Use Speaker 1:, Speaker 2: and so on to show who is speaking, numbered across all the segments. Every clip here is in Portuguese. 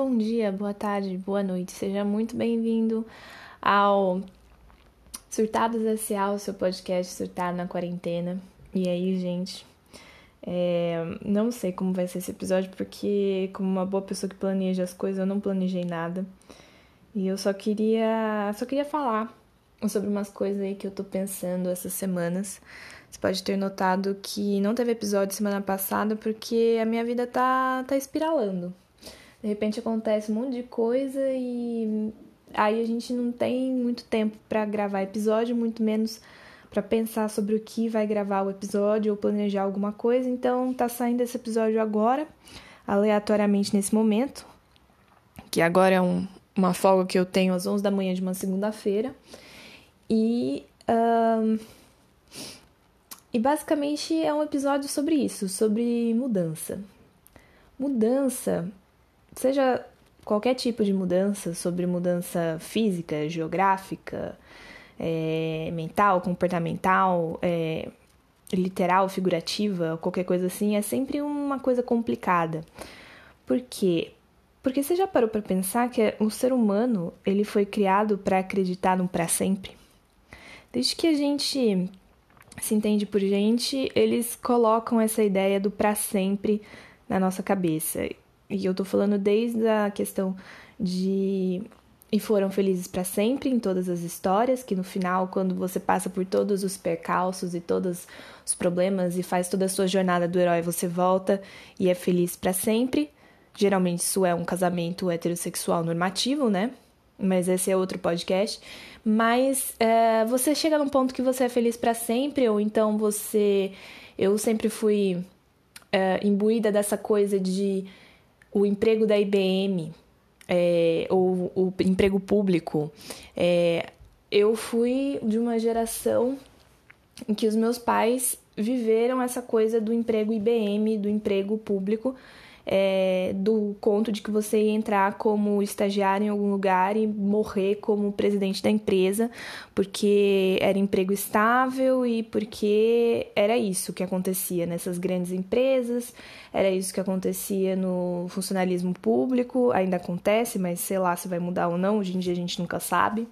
Speaker 1: bom dia, boa tarde, boa noite. Seja muito bem-vindo ao Surtados S.A., o seu podcast Surtar na Quarentena. E aí, gente, é, não sei como vai ser esse episódio, porque, como uma boa pessoa que planeja as coisas, eu não planejei nada. E eu só queria, só queria falar sobre umas coisas aí que eu tô pensando essas semanas. Você pode ter notado que não teve episódio semana passada porque a minha vida tá, tá espiralando. De repente acontece um monte de coisa e aí a gente não tem muito tempo para gravar episódio, muito menos para pensar sobre o que vai gravar o episódio ou planejar alguma coisa. Então tá saindo esse episódio agora, aleatoriamente nesse momento, que agora é um, uma folga que eu tenho às 11 da manhã de uma segunda-feira. E um, e basicamente é um episódio sobre isso, sobre mudança. Mudança, seja qualquer tipo de mudança, sobre mudança física, geográfica, é, mental, comportamental, é, literal, figurativa, qualquer coisa assim, é sempre uma coisa complicada. Por quê? Porque você já parou para pensar que o ser humano ele foi criado para acreditar no para sempre? Desde que a gente se entende por gente, eles colocam essa ideia do para sempre na nossa cabeça. E eu tô falando desde a questão de e foram felizes para sempre em todas as histórias, que no final, quando você passa por todos os percalços e todos os problemas e faz toda a sua jornada do herói, você volta e é feliz para sempre. Geralmente isso é um casamento heterossexual normativo, né? Mas esse é outro podcast mas é, você chega num ponto que você é feliz para sempre, ou então você. Eu sempre fui é, imbuída dessa coisa de o emprego da IBM, é, ou o emprego público. É, eu fui de uma geração em que os meus pais viveram essa coisa do emprego IBM, do emprego público é, do conto de que você ia entrar como estagiário em algum lugar e morrer como presidente da empresa, porque era emprego estável e porque era isso que acontecia nessas grandes empresas, era isso que acontecia no funcionalismo público, ainda acontece, mas sei lá se vai mudar ou não, hoje em dia a gente nunca sabe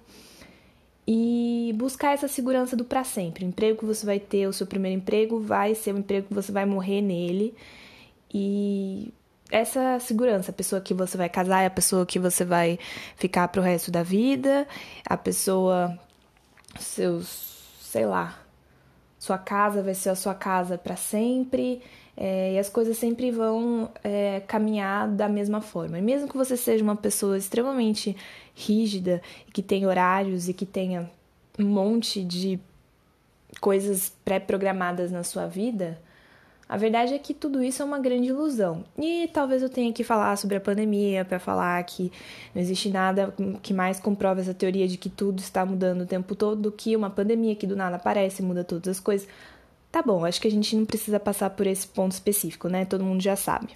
Speaker 1: e buscar essa segurança do para sempre. O emprego que você vai ter, o seu primeiro emprego, vai ser um emprego que você vai morrer nele. E essa segurança, a pessoa que você vai casar é a pessoa que você vai ficar pro resto da vida, a pessoa seus, sei lá, sua casa vai ser a sua casa para sempre, é, e as coisas sempre vão é, caminhar da mesma forma. E mesmo que você seja uma pessoa extremamente rígida, que tenha horários e que tenha um monte de coisas pré-programadas na sua vida, a verdade é que tudo isso é uma grande ilusão. E talvez eu tenha que falar sobre a pandemia para falar que não existe nada que mais comprove essa teoria de que tudo está mudando o tempo todo do que uma pandemia que do nada aparece, muda todas as coisas. Tá bom, acho que a gente não precisa passar por esse ponto específico, né? Todo mundo já sabe.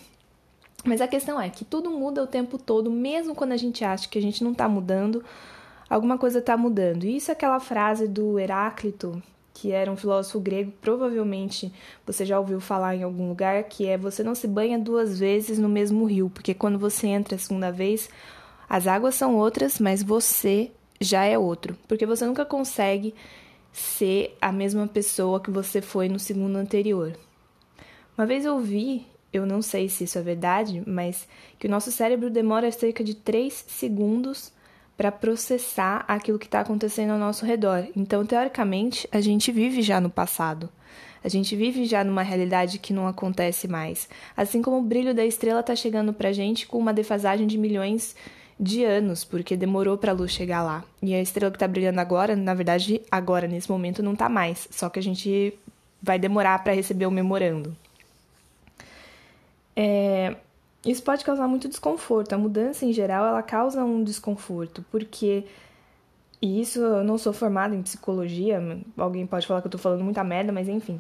Speaker 1: Mas a questão é que tudo muda o tempo todo, mesmo quando a gente acha que a gente não está mudando, alguma coisa está mudando. E isso é aquela frase do Heráclito, que era um filósofo grego, provavelmente você já ouviu falar em algum lugar, que é você não se banha duas vezes no mesmo rio, porque quando você entra a segunda vez, as águas são outras, mas você já é outro, porque você nunca consegue ser a mesma pessoa que você foi no segundo anterior. Uma vez eu vi, eu não sei se isso é verdade, mas que o nosso cérebro demora cerca de 3 segundos para processar aquilo que está acontecendo ao nosso redor. Então, teoricamente, a gente vive já no passado. A gente vive já numa realidade que não acontece mais. Assim como o brilho da estrela está chegando para a gente com uma defasagem de milhões de anos, porque demorou para a luz chegar lá. E a estrela que está brilhando agora, na verdade, agora, nesse momento, não está mais. Só que a gente vai demorar para receber o memorando. É, isso pode causar muito desconforto. A mudança, em geral, ela causa um desconforto, porque. E isso eu não sou formada em psicologia, alguém pode falar que eu tô falando muita merda, mas enfim.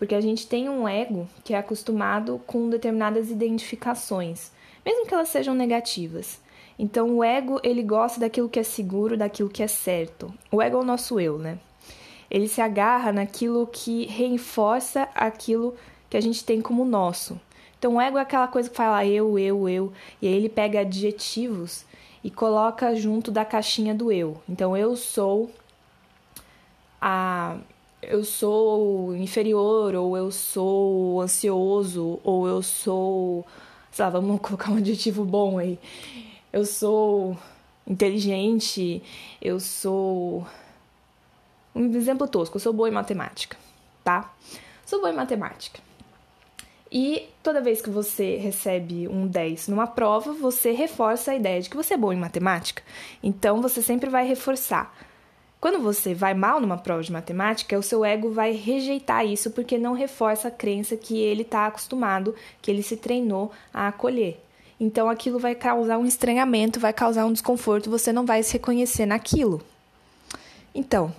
Speaker 1: Porque a gente tem um ego que é acostumado com determinadas identificações, mesmo que elas sejam negativas. Então o ego, ele gosta daquilo que é seguro, daquilo que é certo. O ego é o nosso eu, né? Ele se agarra naquilo que reforça aquilo que a gente tem como nosso. Então, o ego é aquela coisa que fala eu, eu, eu, e aí ele pega adjetivos e coloca junto da caixinha do eu. Então, eu sou a eu sou inferior, ou eu sou ansioso, ou eu sou. Sei lá, vamos colocar um adjetivo bom aí. Eu sou inteligente, eu sou. Um exemplo tosco, eu sou boa em matemática, tá? Sou boa em matemática. E toda vez que você recebe um 10 numa prova, você reforça a ideia de que você é bom em matemática. Então você sempre vai reforçar. Quando você vai mal numa prova de matemática, o seu ego vai rejeitar isso porque não reforça a crença que ele está acostumado, que ele se treinou a acolher. Então aquilo vai causar um estranhamento, vai causar um desconforto, você não vai se reconhecer naquilo. Então,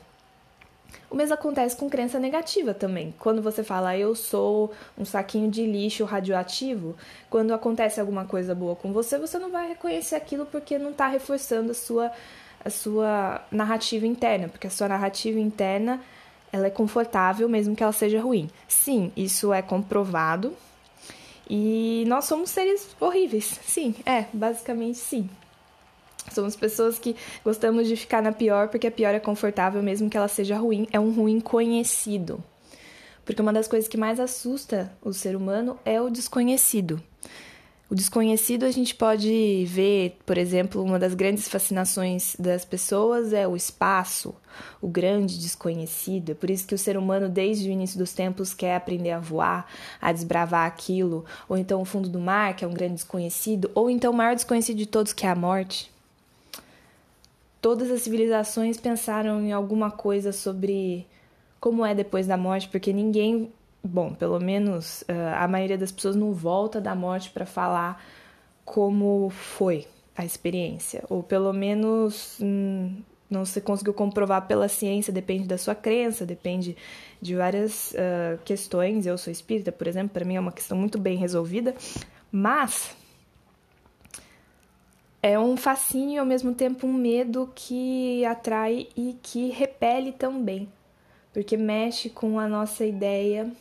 Speaker 1: o mesmo acontece com crença negativa também. Quando você fala eu sou um saquinho de lixo radioativo, quando acontece alguma coisa boa com você, você não vai reconhecer aquilo porque não está reforçando a sua a sua narrativa interna, porque a sua narrativa interna ela é confortável mesmo que ela seja ruim. Sim, isso é comprovado. E nós somos seres horríveis. Sim, é, basicamente sim. Somos pessoas que gostamos de ficar na pior porque a pior é confortável mesmo que ela seja ruim, é um ruim conhecido. Porque uma das coisas que mais assusta o ser humano é o desconhecido. O desconhecido a gente pode ver, por exemplo, uma das grandes fascinações das pessoas é o espaço, o grande desconhecido. É por isso que o ser humano, desde o início dos tempos, quer aprender a voar, a desbravar aquilo, ou então o fundo do mar, que é um grande desconhecido, ou então o maior desconhecido de todos, que é a morte. Todas as civilizações pensaram em alguma coisa sobre como é depois da morte, porque ninguém bom, pelo menos uh, a maioria das pessoas não volta da morte para falar como foi a experiência, ou pelo menos hum, não se conseguiu comprovar pela ciência, depende da sua crença, depende de várias uh, questões. Eu sou espírita, por exemplo, para mim é uma questão muito bem resolvida, mas é um fascínio e ao mesmo tempo um medo que atrai e que repele também, porque mexe com a nossa ideia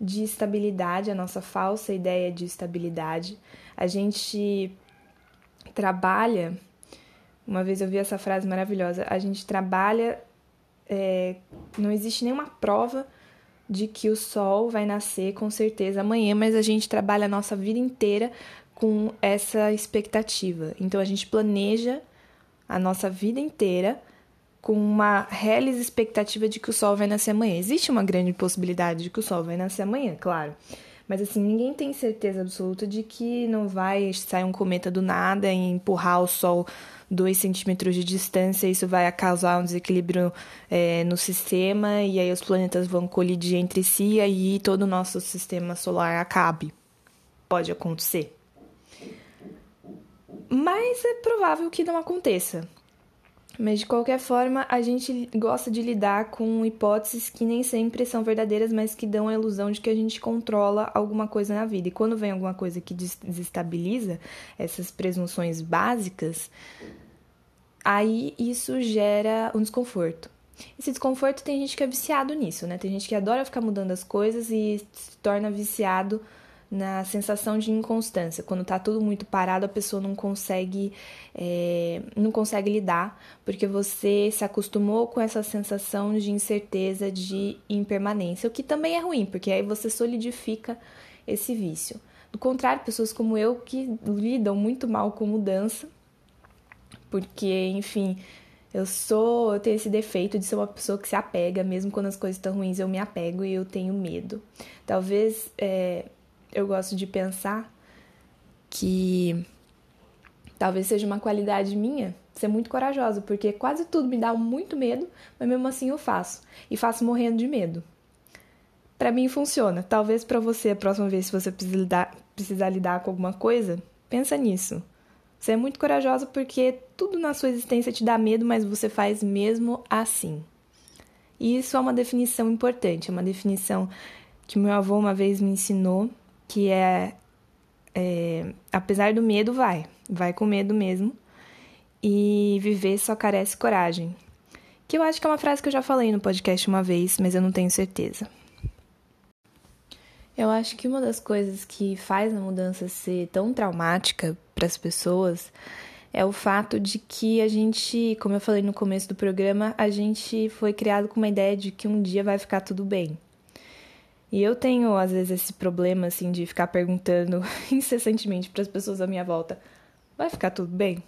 Speaker 1: de estabilidade, a nossa falsa ideia de estabilidade. A gente trabalha, uma vez eu vi essa frase maravilhosa, a gente trabalha, é, não existe nenhuma prova de que o sol vai nascer com certeza amanhã, mas a gente trabalha a nossa vida inteira com essa expectativa. Então a gente planeja a nossa vida inteira com uma real expectativa de que o sol vai nascer amanhã. Existe uma grande possibilidade de que o sol vai nascer amanhã, claro. Mas assim, ninguém tem certeza absoluta de que não vai sair um cometa do nada e empurrar o sol dois centímetros de distância, isso vai causar um desequilíbrio é, no sistema e aí os planetas vão colidir entre si e aí todo o nosso sistema solar acabe. Pode acontecer. Mas é provável que não aconteça. Mas de qualquer forma, a gente gosta de lidar com hipóteses que nem sempre são verdadeiras, mas que dão a ilusão de que a gente controla alguma coisa na vida. E quando vem alguma coisa que desestabiliza essas presunções básicas, aí isso gera um desconforto. Esse desconforto tem gente que é viciado nisso, né? Tem gente que adora ficar mudando as coisas e se torna viciado na sensação de inconstância. Quando tá tudo muito parado, a pessoa não consegue, é, não consegue lidar, porque você se acostumou com essa sensação de incerteza, de impermanência, o que também é ruim, porque aí você solidifica esse vício. Do contrário, pessoas como eu que lidam muito mal com mudança, porque, enfim, eu sou, eu tenho esse defeito de ser uma pessoa que se apega, mesmo quando as coisas estão ruins, eu me apego e eu tenho medo. Talvez é, eu gosto de pensar que talvez seja uma qualidade minha ser muito corajosa, porque quase tudo me dá muito medo, mas mesmo assim eu faço e faço morrendo de medo. Para mim funciona. Talvez para você a próxima vez se você precisar lidar, precisar lidar com alguma coisa, pensa nisso. Você é muito corajosa porque tudo na sua existência te dá medo, mas você faz mesmo assim. E isso é uma definição importante, é uma definição que meu avô uma vez me ensinou que é, é apesar do medo, vai, vai com medo mesmo. E viver só carece coragem. Que eu acho que é uma frase que eu já falei no podcast uma vez, mas eu não tenho certeza. Eu acho que uma das coisas que faz a mudança ser tão traumática para as pessoas é o fato de que a gente, como eu falei no começo do programa, a gente foi criado com uma ideia de que um dia vai ficar tudo bem. E eu tenho às vezes esse problema assim de ficar perguntando incessantemente para as pessoas à minha volta: vai ficar tudo bem?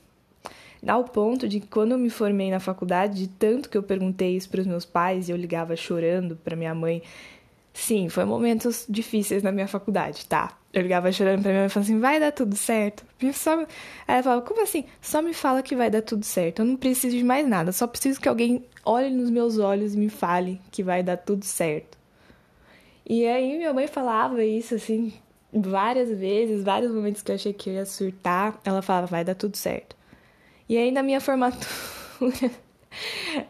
Speaker 1: Ao ponto de que quando eu me formei na faculdade, de tanto que eu perguntei isso para os meus pais e eu ligava chorando para minha mãe Sim, foi momentos difíceis na minha faculdade, tá? Eu ligava chorando pra minha mãe e falava assim, vai dar tudo certo. Só... Aí ela falava, como assim? Só me fala que vai dar tudo certo. Eu não preciso de mais nada. Só preciso que alguém olhe nos meus olhos e me fale que vai dar tudo certo. E aí minha mãe falava isso assim várias vezes, vários momentos que eu achei que eu ia surtar. Ela falava, vai dar tudo certo. E aí na minha formatura,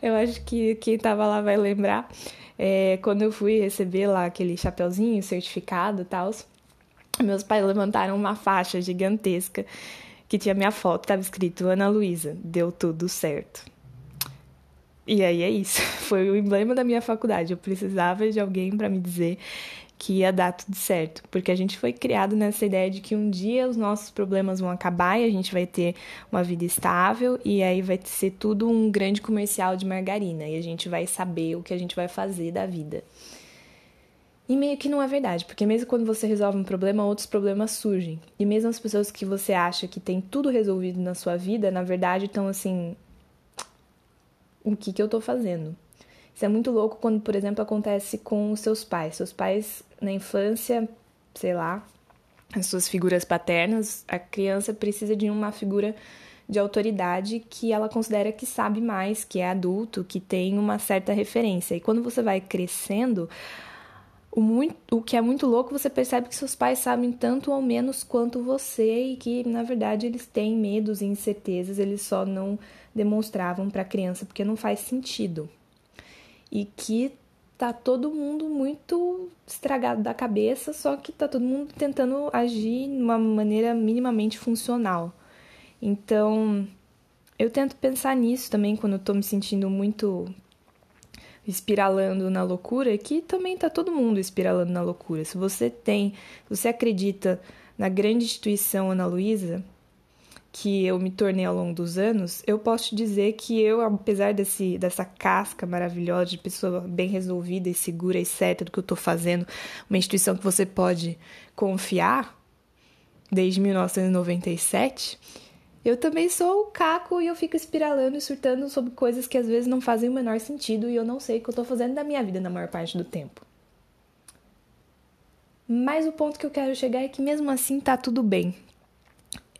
Speaker 1: eu acho que quem tava lá vai lembrar é, quando eu fui receber lá aquele chapeuzinho, certificado e tal, meus pais levantaram uma faixa gigantesca que tinha minha foto, tava escrito Ana Luísa, deu tudo certo. E aí é isso, foi o emblema da minha faculdade. Eu precisava de alguém para me dizer que ia dar tudo certo, porque a gente foi criado nessa ideia de que um dia os nossos problemas vão acabar e a gente vai ter uma vida estável e aí vai ser tudo um grande comercial de margarina e a gente vai saber o que a gente vai fazer da vida. E meio que não é verdade, porque mesmo quando você resolve um problema, outros problemas surgem. E mesmo as pessoas que você acha que tem tudo resolvido na sua vida, na verdade estão assim: o que, que eu tô fazendo? Isso é muito louco quando, por exemplo, acontece com os seus pais. Seus pais, na infância, sei lá, as suas figuras paternas, a criança precisa de uma figura de autoridade que ela considera que sabe mais, que é adulto, que tem uma certa referência. E quando você vai crescendo, o, muito, o que é muito louco, você percebe que seus pais sabem tanto ou menos quanto você e que, na verdade, eles têm medos e incertezas, eles só não demonstravam para a criança porque não faz sentido e que tá todo mundo muito estragado da cabeça, só que tá todo mundo tentando agir de uma maneira minimamente funcional. Então, eu tento pensar nisso também quando eu tô me sentindo muito espiralando na loucura, que também tá todo mundo espiralando na loucura. Se você tem, se você acredita na grande instituição Ana Luísa, que eu me tornei ao longo dos anos, eu posso te dizer que eu, apesar desse, dessa casca maravilhosa de pessoa bem resolvida e segura e certa do que eu estou fazendo, uma instituição que você pode confiar desde 1997, eu também sou o caco e eu fico espiralando e surtando sobre coisas que às vezes não fazem o menor sentido e eu não sei o que eu estou fazendo da minha vida na maior parte do tempo. Mas o ponto que eu quero chegar é que mesmo assim tá tudo bem.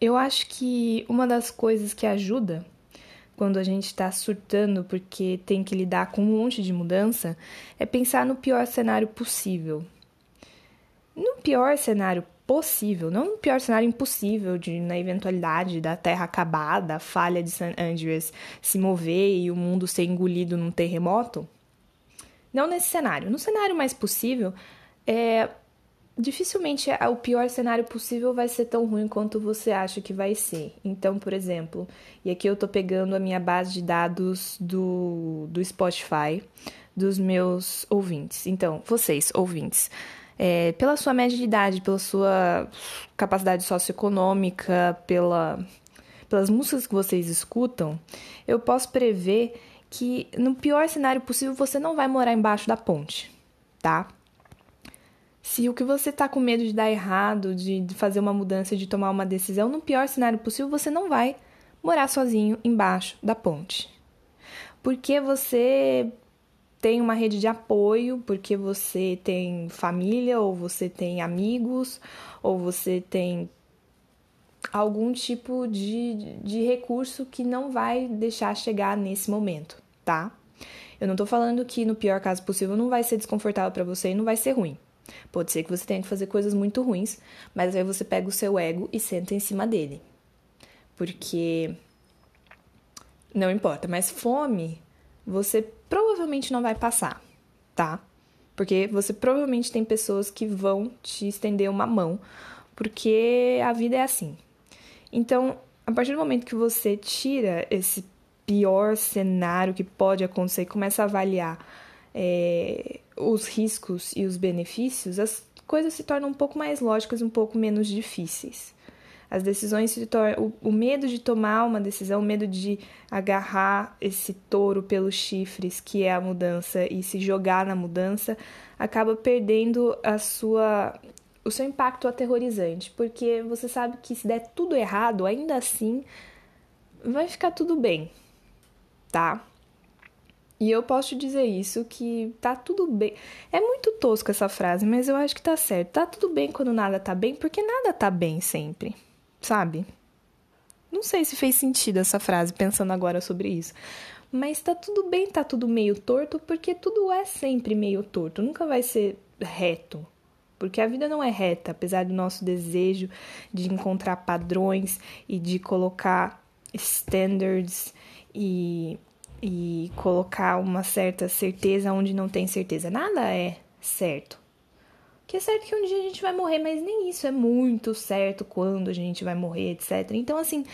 Speaker 1: Eu acho que uma das coisas que ajuda quando a gente está surtando porque tem que lidar com um monte de mudança é pensar no pior cenário possível. No pior cenário possível, não no pior cenário impossível, de, na eventualidade da Terra acabar, falha de San Andreas se mover e o mundo ser engolido num terremoto. Não nesse cenário. No cenário mais possível, é, dificilmente o pior cenário possível vai ser tão ruim quanto você acha que vai ser. Então, por exemplo, e aqui eu tô pegando a minha base de dados do, do Spotify dos meus ouvintes. Então, vocês, ouvintes, é, pela sua média de idade, pela sua capacidade socioeconômica, pela, pelas músicas que vocês escutam, eu posso prever que no pior cenário possível você não vai morar embaixo da ponte, tá? Se o que você está com medo de dar errado, de fazer uma mudança, de tomar uma decisão, no pior cenário possível, você não vai morar sozinho embaixo da ponte. Porque você tem uma rede de apoio, porque você tem família, ou você tem amigos, ou você tem algum tipo de, de recurso que não vai deixar chegar nesse momento, tá? Eu não tô falando que no pior caso possível não vai ser desconfortável para você e não vai ser ruim. Pode ser que você tenha que fazer coisas muito ruins, mas aí você pega o seu ego e senta em cima dele. Porque não importa, mas fome você provavelmente não vai passar, tá? Porque você provavelmente tem pessoas que vão te estender uma mão, porque a vida é assim. Então, a partir do momento que você tira esse pior cenário que pode acontecer e começa a avaliar é, os riscos e os benefícios, as coisas se tornam um pouco mais lógicas, um pouco menos difíceis. As decisões se tornam. O, o medo de tomar uma decisão, o medo de agarrar esse touro pelos chifres, que é a mudança, e se jogar na mudança, acaba perdendo a sua. O seu impacto aterrorizante, porque você sabe que se der tudo errado, ainda assim vai ficar tudo bem, tá? E eu posso te dizer isso, que tá tudo bem. É muito tosca essa frase, mas eu acho que tá certo. Tá tudo bem quando nada tá bem, porque nada tá bem sempre sabe? Não sei se fez sentido essa frase pensando agora sobre isso. Mas tá tudo bem, tá tudo meio torto, porque tudo é sempre meio torto, nunca vai ser reto. Porque a vida não é reta, apesar do nosso desejo de encontrar padrões e de colocar standards e, e colocar uma certa certeza onde não tem certeza. Nada é certo. Que é certo que um dia a gente vai morrer, mas nem isso é muito certo quando a gente vai morrer, etc. Então, assim,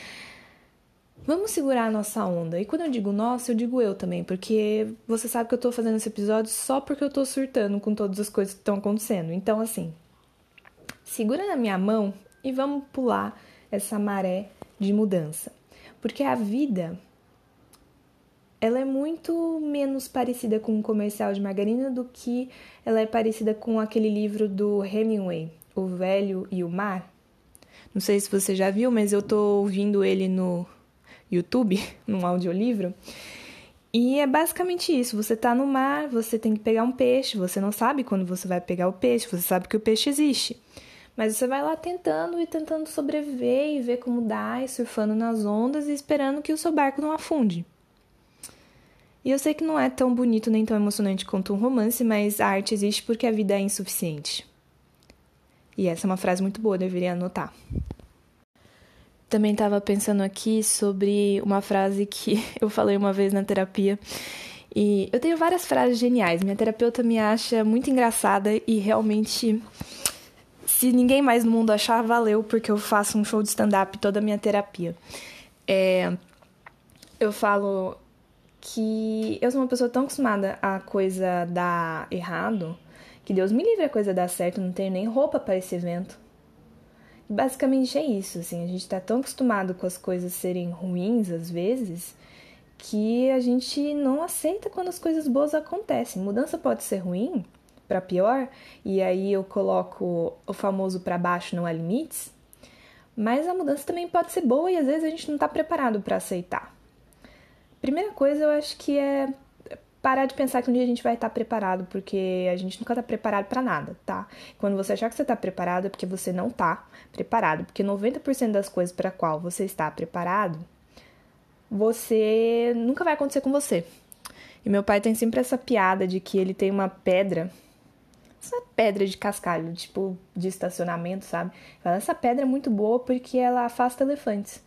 Speaker 1: vamos segurar a nossa onda. E quando eu digo nossa, eu digo eu também, porque você sabe que eu tô fazendo esse episódio só porque eu tô surtando com todas as coisas que estão acontecendo. Então, assim, segura na minha mão e vamos pular essa maré de mudança. Porque a vida ela é muito menos parecida com um comercial de margarina do que ela é parecida com aquele livro do Hemingway, O Velho e o Mar. Não sei se você já viu, mas eu tô ouvindo ele no YouTube, num audiolivro. E é basicamente isso: você tá no mar, você tem que pegar um peixe, você não sabe quando você vai pegar o peixe, você sabe que o peixe existe. Mas você vai lá tentando e tentando sobreviver e ver como dá, e surfando nas ondas e esperando que o seu barco não afunde. E eu sei que não é tão bonito nem tão emocionante quanto um romance, mas a arte existe porque a vida é insuficiente. E essa é uma frase muito boa, deveria anotar. Também estava pensando aqui sobre uma frase que eu falei uma vez na terapia. E eu tenho várias frases geniais. Minha terapeuta me acha muito engraçada e realmente, se ninguém mais no mundo achar, valeu, porque eu faço um show de stand-up toda a minha terapia. É, eu falo que eu sou uma pessoa tão acostumada a coisa dar errado que Deus me livre a coisa dar certo, não tenho nem roupa para esse evento. Basicamente é isso, assim, a gente tá tão acostumado com as coisas serem ruins às vezes que a gente não aceita quando as coisas boas acontecem. Mudança pode ser ruim para pior, e aí eu coloco o famoso para baixo não há limites, mas a mudança também pode ser boa e às vezes a gente não tá preparado para aceitar. Primeira coisa, eu acho que é parar de pensar que um dia a gente vai estar preparado, porque a gente nunca está preparado para nada, tá? Quando você achar que você está preparado, é porque você não está preparado, porque 90% das coisas para qual você está preparado, você nunca vai acontecer com você. E meu pai tem sempre essa piada de que ele tem uma pedra, essa pedra de cascalho, tipo de estacionamento, sabe? Fala, essa pedra é muito boa porque ela afasta elefantes.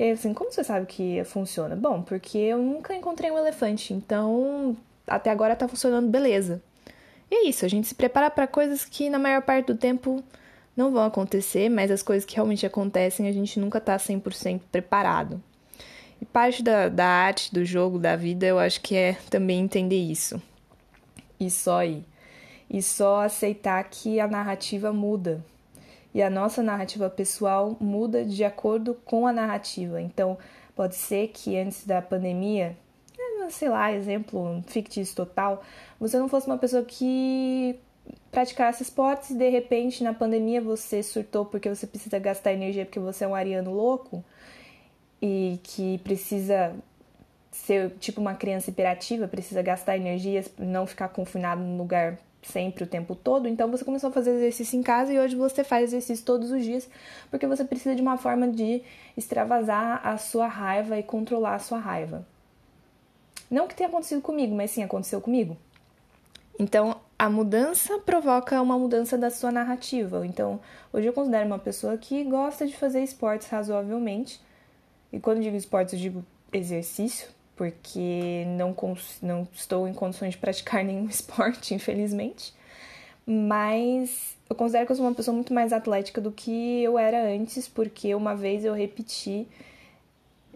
Speaker 1: E assim, como você sabe que funciona? Bom, porque eu nunca encontrei um elefante, então até agora tá funcionando beleza. E é isso, a gente se prepara para coisas que na maior parte do tempo não vão acontecer, mas as coisas que realmente acontecem a gente nunca tá 100% preparado. E parte da, da arte, do jogo, da vida, eu acho que é também entender isso. E só ir. E só aceitar que a narrativa muda e a nossa narrativa pessoal muda de acordo com a narrativa. Então, pode ser que antes da pandemia, é, sei lá, exemplo fictício total, você não fosse uma pessoa que praticasse esportes e de repente na pandemia você surtou porque você precisa gastar energia porque você é um ariano louco e que precisa ser tipo uma criança hiperativa, precisa gastar energias, não ficar confinado num lugar sempre o tempo todo, então você começou a fazer exercício em casa e hoje você faz exercício todos os dias porque você precisa de uma forma de extravasar a sua raiva e controlar a sua raiva. Não que tenha acontecido comigo, mas sim aconteceu comigo. Então, a mudança provoca uma mudança da sua narrativa. Então, hoje eu considero uma pessoa que gosta de fazer esportes razoavelmente. E quando digo esportes, eu digo exercício, porque não, não estou em condições de praticar nenhum esporte, infelizmente. Mas eu considero que eu sou uma pessoa muito mais atlética do que eu era antes, porque uma vez eu repeti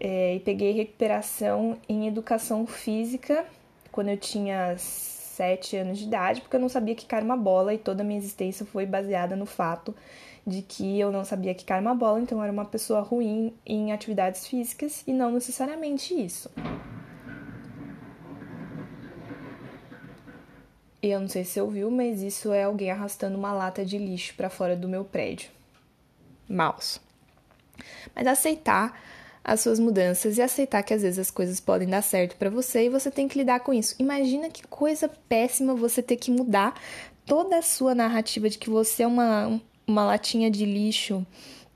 Speaker 1: é, e peguei recuperação em educação física quando eu tinha 17 anos de idade, porque eu não sabia quicar uma bola e toda a minha existência foi baseada no fato de que eu não sabia quicar uma bola, então eu era uma pessoa ruim em atividades físicas e não necessariamente isso. E eu não sei se você ouviu, mas isso é alguém arrastando uma lata de lixo para fora do meu prédio. Maus. Mas aceitar as suas mudanças e aceitar que às vezes as coisas podem dar certo para você e você tem que lidar com isso. Imagina que coisa péssima você ter que mudar toda a sua narrativa de que você é uma, uma latinha de lixo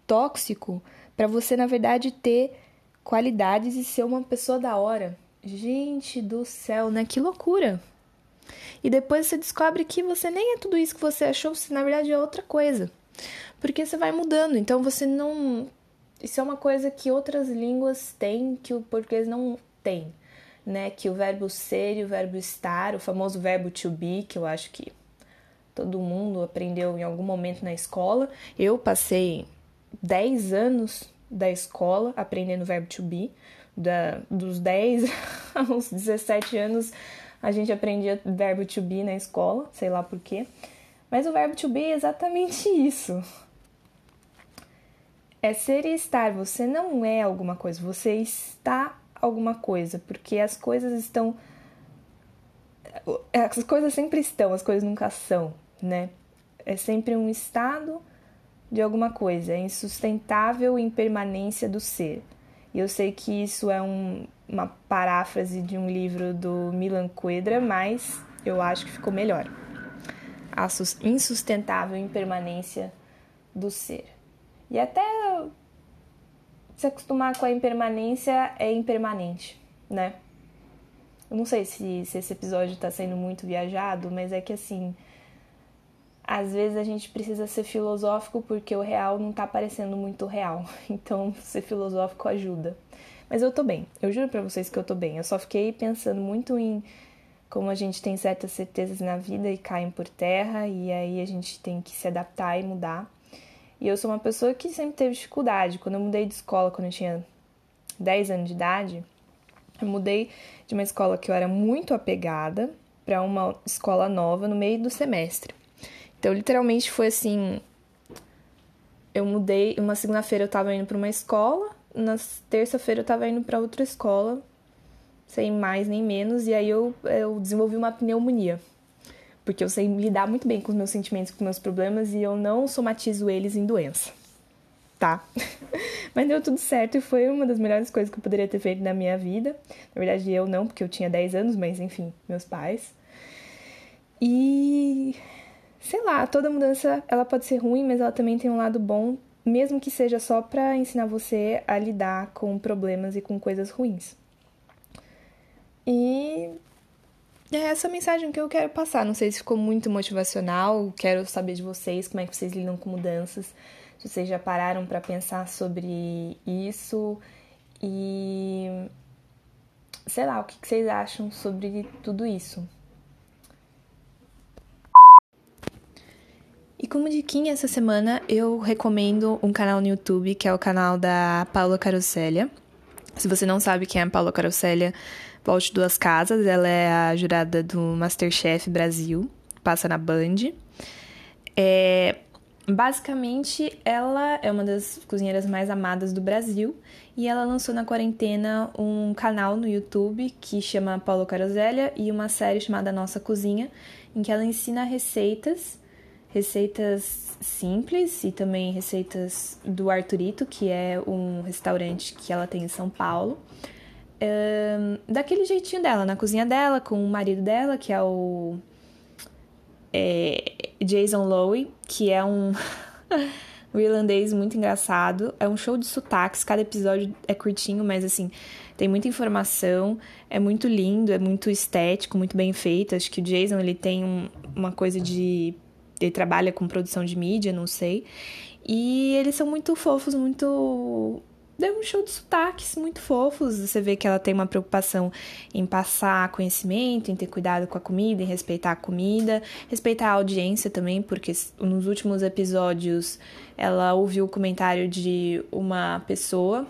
Speaker 1: tóxico para você, na verdade, ter qualidades e ser uma pessoa da hora. Gente do céu, né? Que loucura! E depois você descobre que você nem é tudo isso que você achou, você na verdade é outra coisa. Porque você vai mudando, então você não. Isso é uma coisa que outras línguas têm que o português não tem, né? Que o verbo ser e o verbo estar, o famoso verbo to be, que eu acho que todo mundo aprendeu em algum momento na escola. Eu passei 10 anos da escola aprendendo o verbo to be, da, dos 10 aos 17 anos a gente aprendia verbo to be na escola, sei lá porquê. Mas o verbo to be é exatamente isso. É ser e estar. Você não é alguma coisa, você está alguma coisa, porque as coisas estão. As coisas sempre estão, as coisas nunca são né? É sempre um estado de alguma coisa, é insustentável impermanência do ser. E eu sei que isso é um, uma paráfrase de um livro do Milan Kundera, mas eu acho que ficou melhor. A insustentável impermanência do ser. E até se acostumar com a impermanência é impermanente, né? Eu não sei se, se esse episódio está sendo muito viajado, mas é que assim, às vezes a gente precisa ser filosófico porque o real não tá parecendo muito real. Então, ser filosófico ajuda. Mas eu tô bem. Eu juro para vocês que eu tô bem. Eu só fiquei pensando muito em como a gente tem certas certezas na vida e caem por terra e aí a gente tem que se adaptar e mudar. E eu sou uma pessoa que sempre teve dificuldade. Quando eu mudei de escola, quando eu tinha 10 anos de idade, eu mudei de uma escola que eu era muito apegada para uma escola nova no meio do semestre. Então, literalmente foi assim. Eu mudei. Uma segunda-feira eu tava indo para uma escola, na terça-feira eu tava indo para outra escola, sem mais nem menos, e aí eu, eu desenvolvi uma pneumonia. Porque eu sei lidar muito bem com os meus sentimentos, com os meus problemas, e eu não somatizo eles em doença. Tá? Mas deu tudo certo e foi uma das melhores coisas que eu poderia ter feito na minha vida. Na verdade, eu não, porque eu tinha 10 anos, mas enfim, meus pais. E sei lá, toda mudança ela pode ser ruim, mas ela também tem um lado bom, mesmo que seja só para ensinar você a lidar com problemas e com coisas ruins. E é essa mensagem que eu quero passar. Não sei se ficou muito motivacional, quero saber de vocês como é que vocês lidam com mudanças, se vocês já pararam para pensar sobre isso e sei lá, o que vocês acham sobre tudo isso. E como diquinha essa semana, eu recomendo um canal no YouTube, que é o canal da Paula Carossélia. Se você não sabe quem é a Paula Carossélia, volte duas casas. Ela é a jurada do Masterchef Brasil, passa na Band. É, basicamente, ela é uma das cozinheiras mais amadas do Brasil e ela lançou na quarentena um canal no YouTube que chama Paula Carossélia e uma série chamada Nossa Cozinha, em que ela ensina receitas receitas simples e também receitas do Arturito, que é um restaurante que ela tem em São Paulo. Daquele jeitinho dela, na cozinha dela, com o marido dela, que é o é, Jason Lowe, que é um, um irlandês muito engraçado. É um show de sotaques, cada episódio é curtinho, mas assim, tem muita informação, é muito lindo, é muito estético, muito bem feito. Acho que o Jason ele tem um, uma coisa de ele trabalha com produção de mídia, não sei. E eles são muito fofos, muito. Deu um show de sotaques muito fofos. Você vê que ela tem uma preocupação em passar conhecimento, em ter cuidado com a comida, em respeitar a comida, respeitar a audiência também, porque nos últimos episódios ela ouviu o comentário de uma pessoa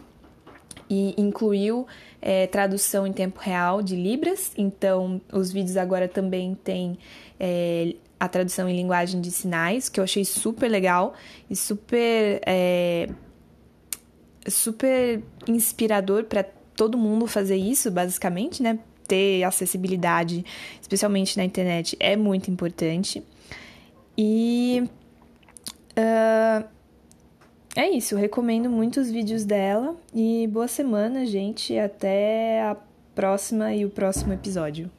Speaker 1: e incluiu é, tradução em tempo real de Libras, então os vídeos agora também têm é, a tradução em linguagem de sinais, que eu achei super legal e super, é, super inspirador para todo mundo fazer isso, basicamente, né? Ter acessibilidade, especialmente na internet, é muito importante. E. Uh, é isso, recomendo muito os vídeos dela e boa semana, gente. Até a próxima e o próximo episódio.